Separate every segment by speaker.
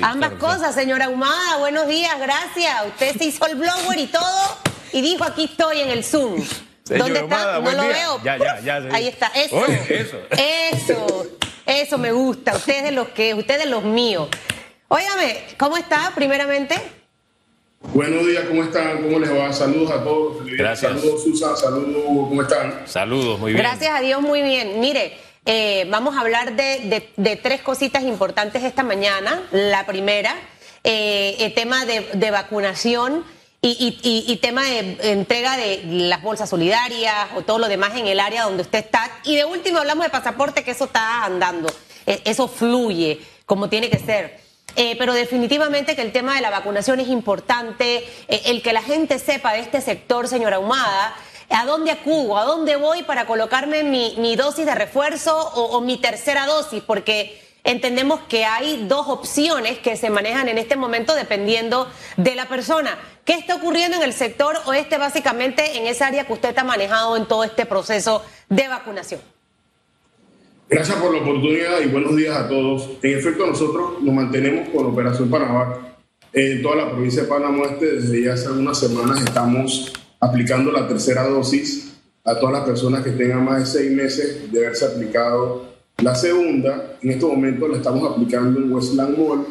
Speaker 1: Ambas cosas, señora Humada, buenos días, gracias. Usted se hizo el blower y todo y dijo aquí estoy en el Zoom. ¿Dónde está? no lo veo.
Speaker 2: Ya, ya, ya.
Speaker 1: Ahí está. Eso. eso. Eso. Eso me gusta. Usted es de los que, usted de los míos. Óigame, ¿cómo está primeramente?
Speaker 3: Buenos días, ¿cómo están? ¿Cómo les va? Saludos a todos.
Speaker 2: Gracias.
Speaker 3: Saludos, Susan. Saludos, ¿cómo están?
Speaker 2: Saludos, muy bien.
Speaker 1: Gracias a Dios, muy bien. Mire, eh, vamos a hablar de, tres cositas importantes esta mañana. La primera, eh, el tema de, vacunación y, tema de entrega de las bolsas solidarias o todo lo demás en el área donde usted está. Y de último hablamos de pasaporte, que eso está andando, e, eso fluye como tiene que ser. Eh, pero definitivamente que el tema de la vacunación es importante, el que la gente sepa de este sector, señora Humada, ¿A dónde acudo? ¿A dónde voy para colocarme mi, dosis de refuerzo o, mi tercera dosis? Porque entendemos que hay dos opciones que se manejan en este momento dependiendo de la persona. ¿Qué está ocurriendo en el sector oeste básicamente en esa área que usted ha manejado en todo este proceso de vacunación?
Speaker 3: Gracias por la oportunidad y buenos días a todos. En efecto, nosotros nos mantenemos con Operación Panamá en toda la provincia de Panamá. Desde ya hace algunas semanas estamos aplicando la tercera dosis a todas las personas que tengan más de seis meses de haberse aplicado la segunda. En este momento la estamos aplicando en Westland Mall,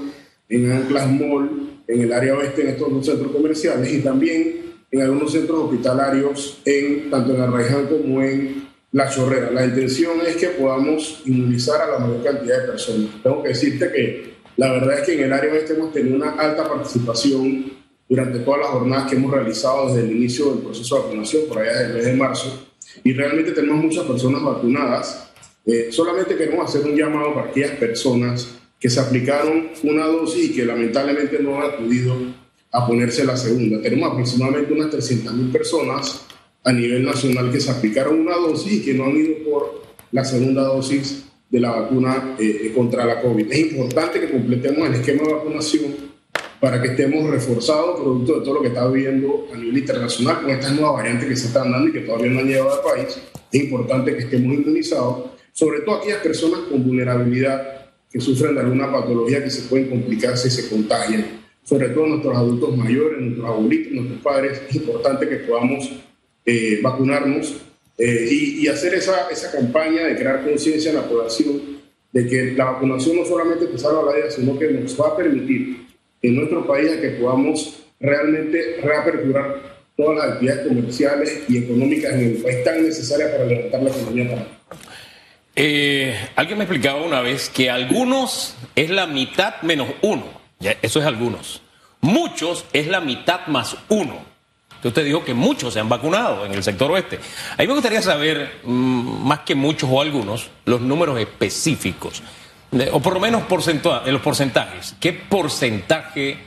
Speaker 3: en Anclas Mall, en el área oeste, en estos dos centros comerciales y también en algunos centros hospitalarios, en, tanto en Arraiján como en La Chorrera. La intención es que podamos inmunizar a la mayor cantidad de personas. Tengo que decirte que la verdad es que en el área oeste hemos tenido una alta participación durante todas las jornadas que hemos realizado desde el inicio del proceso de vacunación, por allá desde el mes de marzo, y realmente tenemos muchas personas vacunadas. Eh, solamente queremos hacer un llamado para aquellas personas que se aplicaron una dosis y que lamentablemente no han acudido a ponerse la segunda. Tenemos aproximadamente unas 300.000 personas a nivel nacional que se aplicaron una dosis y que no han ido por la segunda dosis de la vacuna eh, contra la COVID. Es importante que completemos el esquema de vacunación para que estemos reforzados producto de todo lo que está viviendo a nivel internacional con estas nuevas variantes que se están dando y que todavía no han llegado al país. Es importante que estemos inmunizados, sobre todo aquellas personas con vulnerabilidad que sufren de alguna patología que se pueden complicar si se contagian, sobre todo nuestros adultos mayores, nuestros abuelitos, nuestros padres. Es importante que podamos eh, vacunarnos eh, y, y, hacer esa, esa campaña de crear conciencia en la población de que la vacunación no solamente te salva la vida, sino que nos va a permitir en nuestro país a que podamos realmente reaperturar todas las actividades comerciales y económicas en el país tan necesarias para levantar la economía
Speaker 2: eh, alguien me explicaba una vez que algunos es la mitad menos uno. eso es algunos. Muchos es la mitad más uno. Usted dijo que muchos se han vacunado en el sector oeste. A mí me gustaría saber, mm, más que muchos o algunos, los números específicos o por lo menos en los porcentajes. ¿Qué porcentaje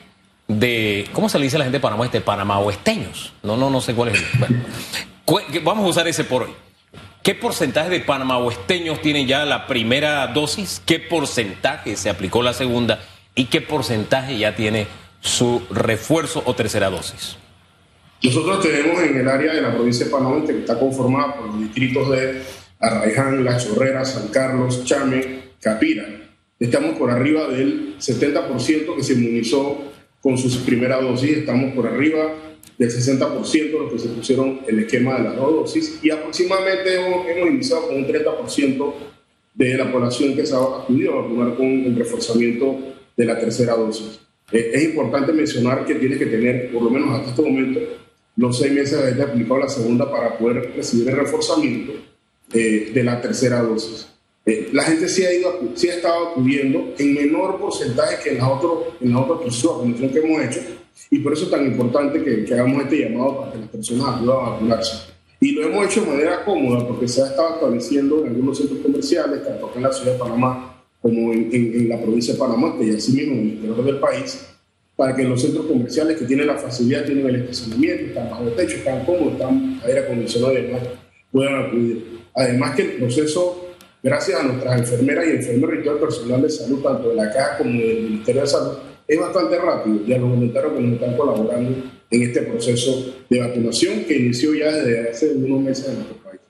Speaker 2: de, ¿cómo se le dice a la gente de Panamá este? Panamá oesteños. No, no, no sé cuál es. vamos a usar ese por hoy. ¿Qué porcentaje de Panamá oesteños tienen ya la primera dosis? ¿Qué porcentaje se aplicó la segunda? ¿Y qué porcentaje ya tiene su refuerzo o tercera dosis?
Speaker 3: Nosotros tenemos en el área de la provincia de Panamá, que está conformada por los distritos de Arraiján, La Chorrera, San Carlos, Chame, Capira. Estamos por arriba del 70% que se inmunizó con sus primeras dosis, estamos por arriba del 60% de los que se pusieron el esquema de las dos dosis y aproximadamente hemos, iniciado con un 30% de la población que se ha acudido a vacunar con el reforzamiento de la tercera dosis. Eh, es importante mencionar que tiene que tener, por lo menos hasta este momento, los seis meses de haber aplicado la segunda para poder recibir el reforzamiento eh, de la tercera dosis. Eh, la gente sí ha, ido, sí ha estado acudiendo en menor porcentaje que en las otras en la otra que hemos hecho, y por eso es tan importante que, que, hagamos este llamado para que las personas acudan a vacunarse. Y lo hemos hecho de manera cómoda porque se ha estado estableciendo en algunos centros comerciales, tanto en la ciudad de Panamá como en, la provincia de Panamá, y así mismo en el interior del país, para que los centros comerciales que tienen la facilidad, tienen el estacionamiento, están bajo techo, están cómodos, están aire acondicionado y demás, puedan acudir. Además que el proceso gracias a nuestras enfermeras y enfermeros y todo el personal de salud, tanto de la CAA como del Ministerio de Salud, es bastante rápido y a los voluntarios que nos están colaborando en este proceso de vacunación que inició ya desde hace unos meses en nuestro país.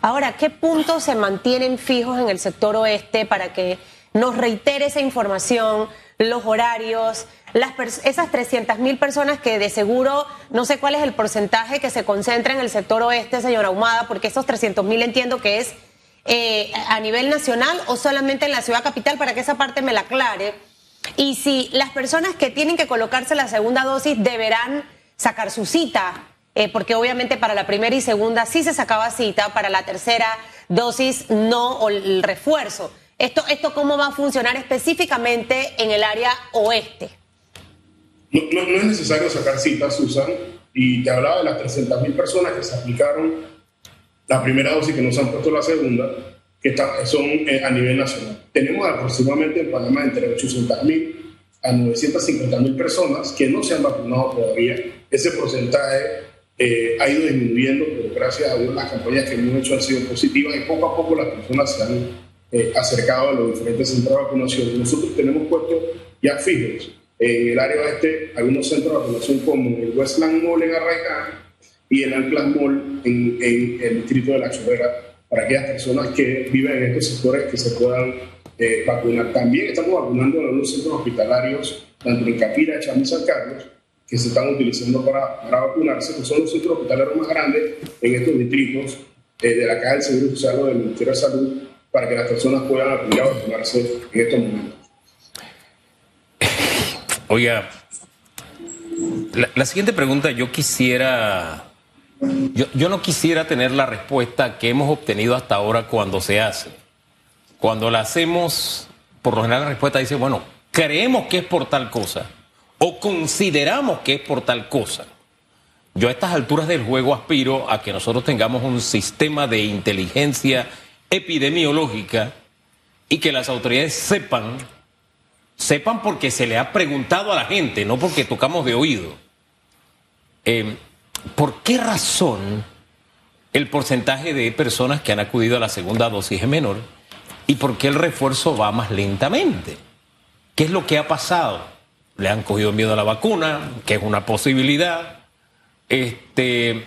Speaker 1: Ahora, ¿qué puntos se mantienen fijos en el sector oeste para que nos reitere esa información? los horarios, las esas 300 mil personas que de seguro, no sé cuál es el porcentaje que se concentra en el sector oeste, señora Ahumada, porque esos 300 mil entiendo que es eh, a nivel nacional o solamente en la ciudad capital, para que esa parte me la aclare. Y si las personas que tienen que colocarse la segunda dosis deberán sacar su cita, eh, porque obviamente para la primera y segunda sí se sacaba cita, para la tercera dosis no, o el refuerzo. ¿Esto, esto cómo va a funcionar específicamente en el área oeste?
Speaker 3: No, no, es necesario sacar cita, Susan, y te hablaba de las 300 mil personas que se aplicaron la primera dosis que nos han puesto la segunda, que son eh, a nivel nacional. Tenemos aproximadamente en Panamá entre 800 mil a 950 mil personas que no se han vacunado todavía. Ese porcentaje eh, ha ido disminuyendo, pero gracias a Dios las campañas que hemos hecho han sido positivas y poco a poco las personas se han eh, acercado a los diferentes centros de vacunación. Nosotros tenemos puestos ya fijos en el área oeste algunos centros de vacunación como el Westland Mall en y el Anclas Mall en, el distrito de La Chorrera para aquellas personas que viven en estos sectores que se puedan eh, vacunar. También estamos vacunando en algunos centros hospitalarios, tanto en Capira, Chamo y San Carlos, que se están utilizando para, para, vacunarse, que son los centros hospitalarios más grandes en estos distritos eh, de la Caja del Seguro Social o del Ministerio de Salud, para que las personas puedan acudir a vacunarse en estos momentos.
Speaker 2: Oiga, la siguiente pregunta yo quisiera yo, no quisiera tener la respuesta que hemos obtenido hasta ahora cuando se hace. Cuando la hacemos, por lo general la respuesta dice, bueno, creemos que es por tal cosa o consideramos que es por tal cosa. Yo a estas alturas del juego aspiro a que nosotros tengamos un sistema de inteligencia epidemiológica y que las autoridades sepan, sepan porque se le ha preguntado a la gente, no porque tocamos de oído. Eh, ¿por qué razón el porcentaje de personas que han acudido a la segunda dosis es menor y por qué el refuerzo va más lentamente? ¿Qué es lo que ha pasado? ¿Le han cogido miedo a la vacuna, que es una posibilidad? Este,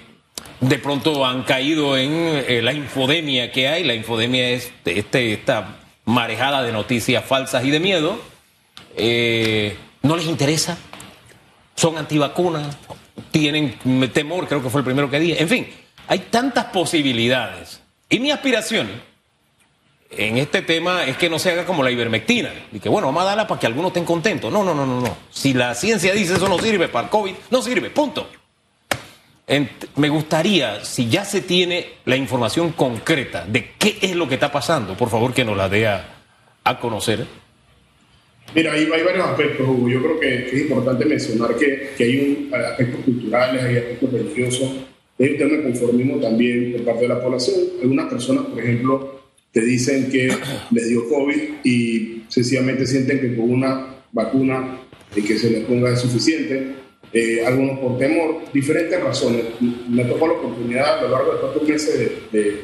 Speaker 2: de pronto han caído en eh, la infodemia que hay. La infodemia es este, esta marejada de noticias falsas y de miedo. Eh, ¿No les interesa? ¿Son antivacunas? Tienen temor, creo que fue el primero que dije. En fin, hay tantas posibilidades. Y mi aspiración en este tema es que no se haga como la ivermectina. Y que bueno, vamos a darla para que algunos estén contentos. No, no, no, no, no. Si la ciencia dice eso no sirve para el COVID, no sirve, punto. me gustaría, si ya se tiene la información concreta de qué es lo que está pasando, por favor que nos la dé a conocer
Speaker 3: Mira, hay, hay, varios aspectos, Hugo. Yo creo que, es importante mencionar que, que, hay aspectos culturales, hay aspectos religiosos, hay un tema de conformismo también por parte de la población. Algunas personas, por ejemplo, te dicen que les dio COVID y sencillamente sienten que con una vacuna y que se les ponga es suficiente. Eh, algunos por temor, diferentes razones. Me tocó la oportunidad a lo largo de cuatro meses de, de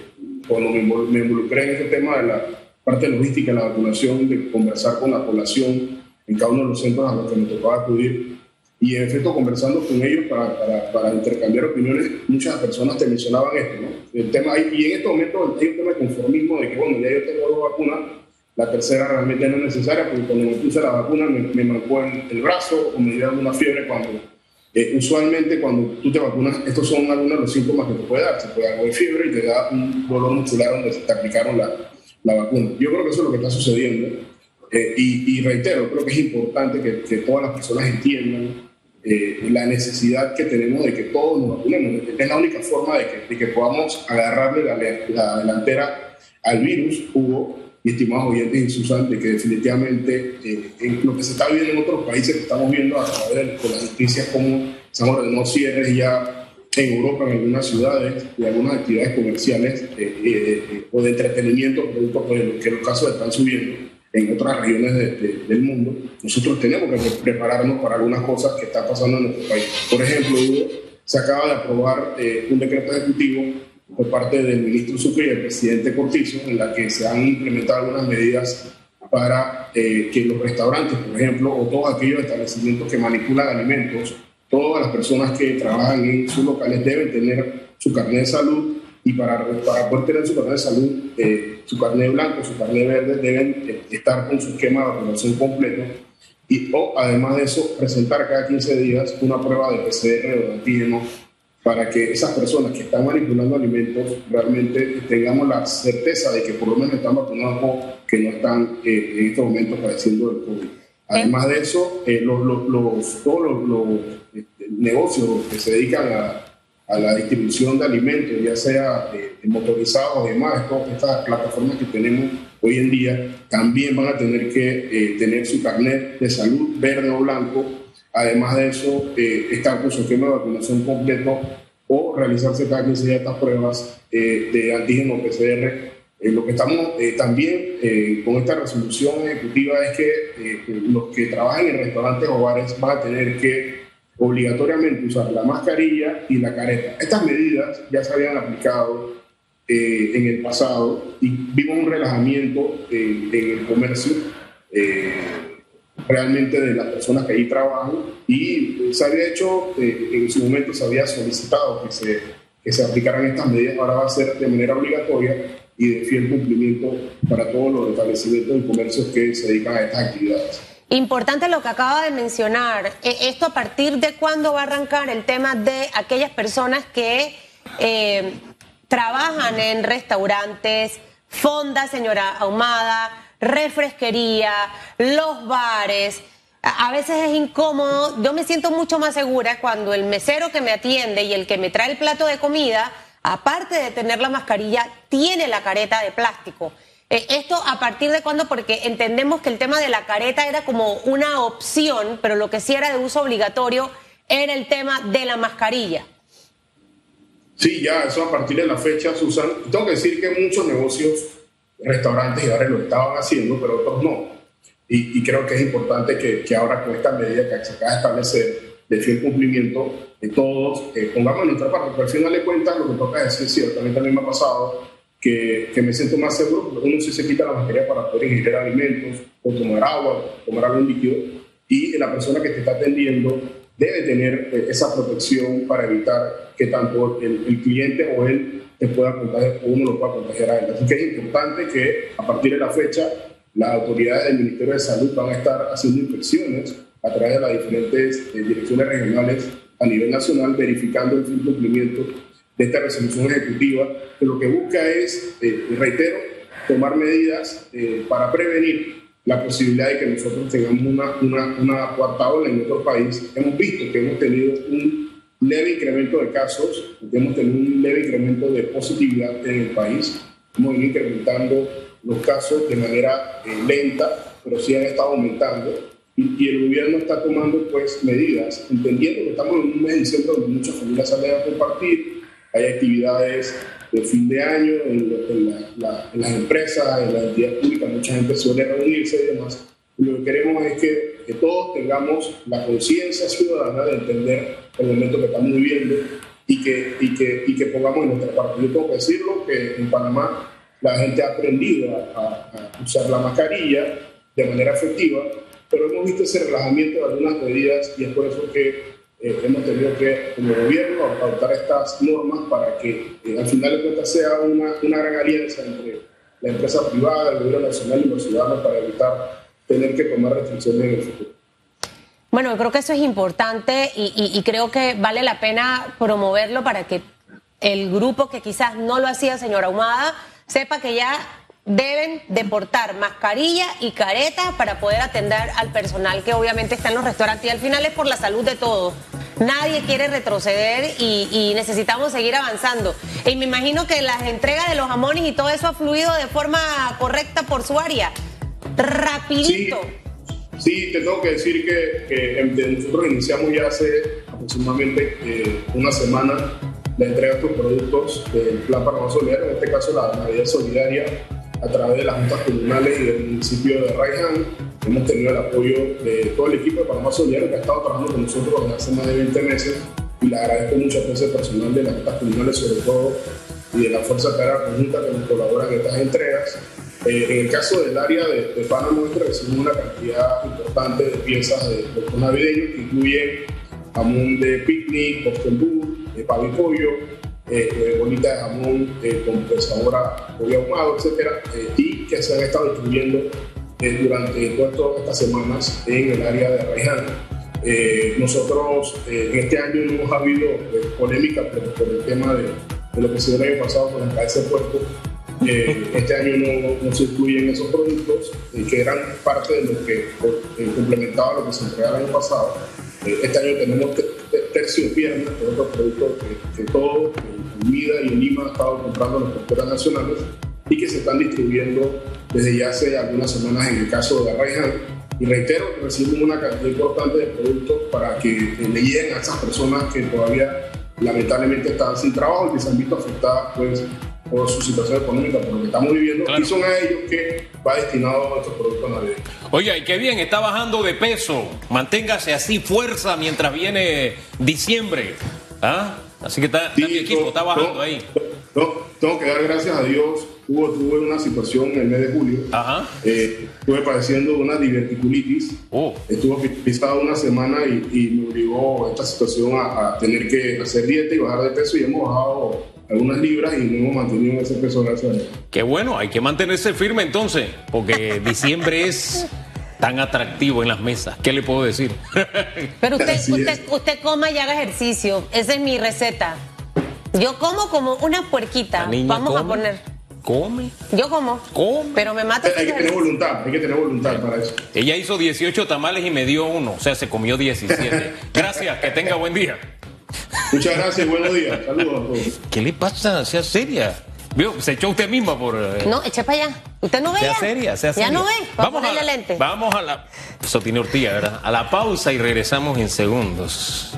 Speaker 3: cuando me involucré en este tema de la parte logística de la vacunación, de conversar con la población en cada uno de los centros a los que me tocaba acudir. Y en efecto, conversando con ellos para, para, para intercambiar opiniones, muchas personas te mencionaban esto, ¿no? El tema, y en este momento hay un tema de conformismo de que, bueno, ya yo tengo dos vacunas, la tercera realmente no es necesaria porque cuando me puse la vacuna me, me mancó en el brazo o me dio alguna fiebre cuando eh, usualmente cuando tú te vacunas, estos son algunos de los síntomas que te puede dar. Se puede dar de fiebre y te da un dolor muscular donde te aplicaron la, la vacuna. Yo creo que eso es lo que está sucediendo. Eh, y, reitero, creo que es importante que, que todas las personas entiendan eh, la necesidad que tenemos de que todos nos vacunemos. Es la única forma de que, de que podamos agarrarle la, la, delantera al virus, Hugo, y estimados oyentes y Susan, de que definitivamente eh, en lo que se está viviendo en otros países que estamos viendo a través de, las noticias como se han ordenado cierres ya en Europa, en algunas ciudades, y algunas actividades comerciales eh, eh, eh, o de entretenimiento, producto por que los casos están subiendo en otras regiones del mundo, nosotros tenemos que prepararnos para algunas cosas que están pasando en nuestro país. Por ejemplo, se acaba de aprobar un decreto ejecutivo por parte del ministro Sucre y el presidente Cortizo, en la que se han implementado algunas medidas para que los restaurantes, por ejemplo, o todos aquellos establecimientos que manipulan alimentos, Todas las personas que trabajan en sus locales deben tener su carnet de salud y para, para poder tener su carnet de salud, eh, su carnet blanco, su carnet verde, deben eh, estar con su esquema de vacunación completo. y o además de eso presentar cada 15 días una prueba de PCR o de antígeno para que esas personas que están manipulando alimentos realmente tengamos la certeza de que por lo menos están vacunados o que no están eh, en estos momentos padeciendo el COVID. Además de eso, eh, los, los, todos los, este, negocios que se dedican a, a, la distribución de alimentos, ya sea eh, motorizados y demás, todas estas plataformas que tenemos hoy en día, también van a tener que tener su carnet de salud verde o blanco Además de eso, eh, está con su esquema de vacunación completo o realizarse cada 15 días estas pruebas eh, de antígeno PCR. Eh, lo que estamos eh, también con esta resolución ejecutiva es que los que trabajan en restaurantes o bares van a tener que obligatoriamente usar la mascarilla y la careta. Estas medidas ya se habían aplicado en el pasado y vimos un relajamiento en el comercio realmente de las personas que ahí trabajan y se había hecho, eh, en su momento se había solicitado que se, que se aplicaran estas medidas, ahora va a ser de manera obligatoria y de fiel cumplimiento para todos los establecimientos y comercios que se dedican a estas actividades.
Speaker 1: Importante lo que acaba de mencionar. E, ¿Esto a partir de cuándo va a arrancar el tema de aquellas personas que eh, trabajan en restaurantes, fonda, señora Ahumada, refresquería, los bares. A veces es incómodo. Yo me siento mucho más segura cuando el mesero que me atiende y el que me trae el plato de comida, aparte de tener la mascarilla, tiene la careta de plástico. Eh, esto a partir de cuándo, porque entendemos que el tema de la careta era como una opción, pero lo que sí era de uso obligatorio era el tema de la mascarilla.
Speaker 3: Sí, ya, eso a partir de la fecha, Susan. Tengo que decir que muchos negocios restaurantes y bares lo estaban haciendo, pero otros no. Y, creo que es importante que, que, ahora con esta medida que se acaba de establecer de fiel cumplimiento, de todos eh, pongamos en nuestra parte, porque al final de cuentas lo que toca decir, cierto, también, también me ha pasado que, que, me siento más seguro, porque uno sí se quita la mascarilla para poder ingerir alimentos, o tomar agua, tomar algún líquido, y la persona que te está atendiendo debe tener eh, esa protección para evitar que tanto el, el cliente o él te pueda contagiar, o uno lo pueda contagiar a él. Así que es importante que a partir de la fecha las autoridades del Ministerio de Salud van a estar haciendo inspecciones a través de las diferentes eh, direcciones regionales a nivel nacional, verificando el cumplimiento de esta resolución ejecutiva, que lo que busca es, eh, reitero, tomar medidas eh, para prevenir la posibilidad de que nosotros tengamos una, una, una cuarta ola en nuestro país. Hemos visto que hemos tenido un leve incremento de casos, hemos tenido un leve incremento de positividad en el país, hemos ido incrementando los casos de manera eh, lenta, pero sí han estado aumentando y, el gobierno está tomando pues medidas, entendiendo que estamos en un mes de diciembre donde muchas familias salen a compartir, hay actividades de fin de año en, las empresas, en la entidad pública, mucha gente suele reunirse y demás. lo que queremos es que, que todos tengamos la conciencia ciudadana de entender el momento que estamos viviendo y que, y que, y que pongamos en nuestra parte. Yo tengo que decirlo que en Panamá la gente ha aprendido a, usar la mascarilla de manera efectiva, pero hemos visto ese relajamiento de algunas medidas y es por eso que eh, hemos tenido que, como gobierno, adoptar estas normas para que eh, al final de cuentas sea una, una gran alianza entre la empresa privada, el gobierno nacional y los ciudadanos para evitar tener que tomar restricciones en el futuro.
Speaker 1: Bueno, creo que eso es importante y, creo que vale la pena promoverlo para que el grupo que quizás no lo hacía, señora Ahumada, sepa que ya deben deportar mascarilla y careta para poder atender al personal que obviamente está en los restaurantes y al final es por la salud de todos. Nadie quiere retroceder y, necesitamos seguir avanzando. Y me imagino que las entregas de los jamones y todo eso ha fluido de forma correcta por su área. Rapidito.
Speaker 3: Sí, te tengo que decir que, nosotros iniciamos ya hace aproximadamente eh, una semana la entrega de estos productos del Plan Panamá Solidario, en este caso la Navidad Solidaria, a través de las juntas comunales y del municipio de Raiján. Hemos tenido el apoyo de todo el equipo de Panamá Solidario que ha estado trabajando con nosotros desde hace más de 20 meses y le agradezco mucho a ese personal de las juntas comunales sobre todo y de la Fuerza Aérea Conjunta que nos colaboran en estas entregas. Eh, en el caso del área de, de Panamá recibimos una cantidad importante de piezas de productos navideños que incluyen jamón de picnic, postembú, de pavo y pollo, eh, eh, bolita de jamón con sabor a pollo ahumado, etc. y que se han estado distribuyendo eh, durante todas estas semanas en el área de Arraiján. Eh, nosotros en este año no hemos habido polémica pero por el tema de, lo que se dio el año pasado con la cabeza de puerto. este año no, se incluyen esos productos que eran parte de lo que complementaba lo que se entregaba el año pasado. este año tenemos tercio piernas, de otros productos que, que todo, Vida y en Lima, han estado comprando las productoras nacionales y que se están distribuyendo desde ya hace algunas semanas en el caso de Arraiján. Y reitero, recibimos una cantidad importante de productos para que le lleguen a esas personas que todavía lamentablemente están sin trabajo y que se han visto afectadas pues, por su situación económica, por lo que estamos viviendo, y son a ellos que va destinado a estos productos navideños.
Speaker 2: Oye, y qué bien, está bajando de peso. Manténgase así, fuerza, mientras viene diciembre. ¿Ah? Así que está, mi equipo, está bajando ahí.
Speaker 3: tengo que dar gracias a Dios. Hubo, tuve una situación en el mes de julio. Ajá. Eh, estuve padeciendo una diverticulitis. Oh. Estuve pisado una semana y, me obligó esta situación a, a tener que hacer dieta y bajar de peso y hemos bajado algunas libras y no hemos mantenido ese peso gracias a
Speaker 2: Qué bueno, hay que mantenerse firme entonces, porque diciembre es tan atractivo en las mesas. ¿Qué le puedo decir?
Speaker 1: Pero usted, usted, usted, coma y haga ejercicio. Esa es mi receta. Yo como como una puerquita. Vamos a poner.
Speaker 2: Come.
Speaker 1: Yo como.
Speaker 2: Come.
Speaker 1: Pero me mata.
Speaker 3: Hay que tener voluntad, hay que tener voluntad para eso.
Speaker 2: Ella hizo 18 tamales y me dio uno, o sea, se comió 17. Gracias, que tenga buen día.
Speaker 3: Muchas gracias, buenos días. Saludos a todos.
Speaker 2: ¿Qué le pasa? Sea seria. Se echó usted misma por.
Speaker 1: Eh, no, eche para allá. Usted no ve.
Speaker 2: Sea seria, sea seria.
Speaker 1: Ya no ve.
Speaker 2: Vamos a, la, lente. vamos a la. Eso tiene Ortiga, ¿verdad? A la pausa y regresamos en segundos.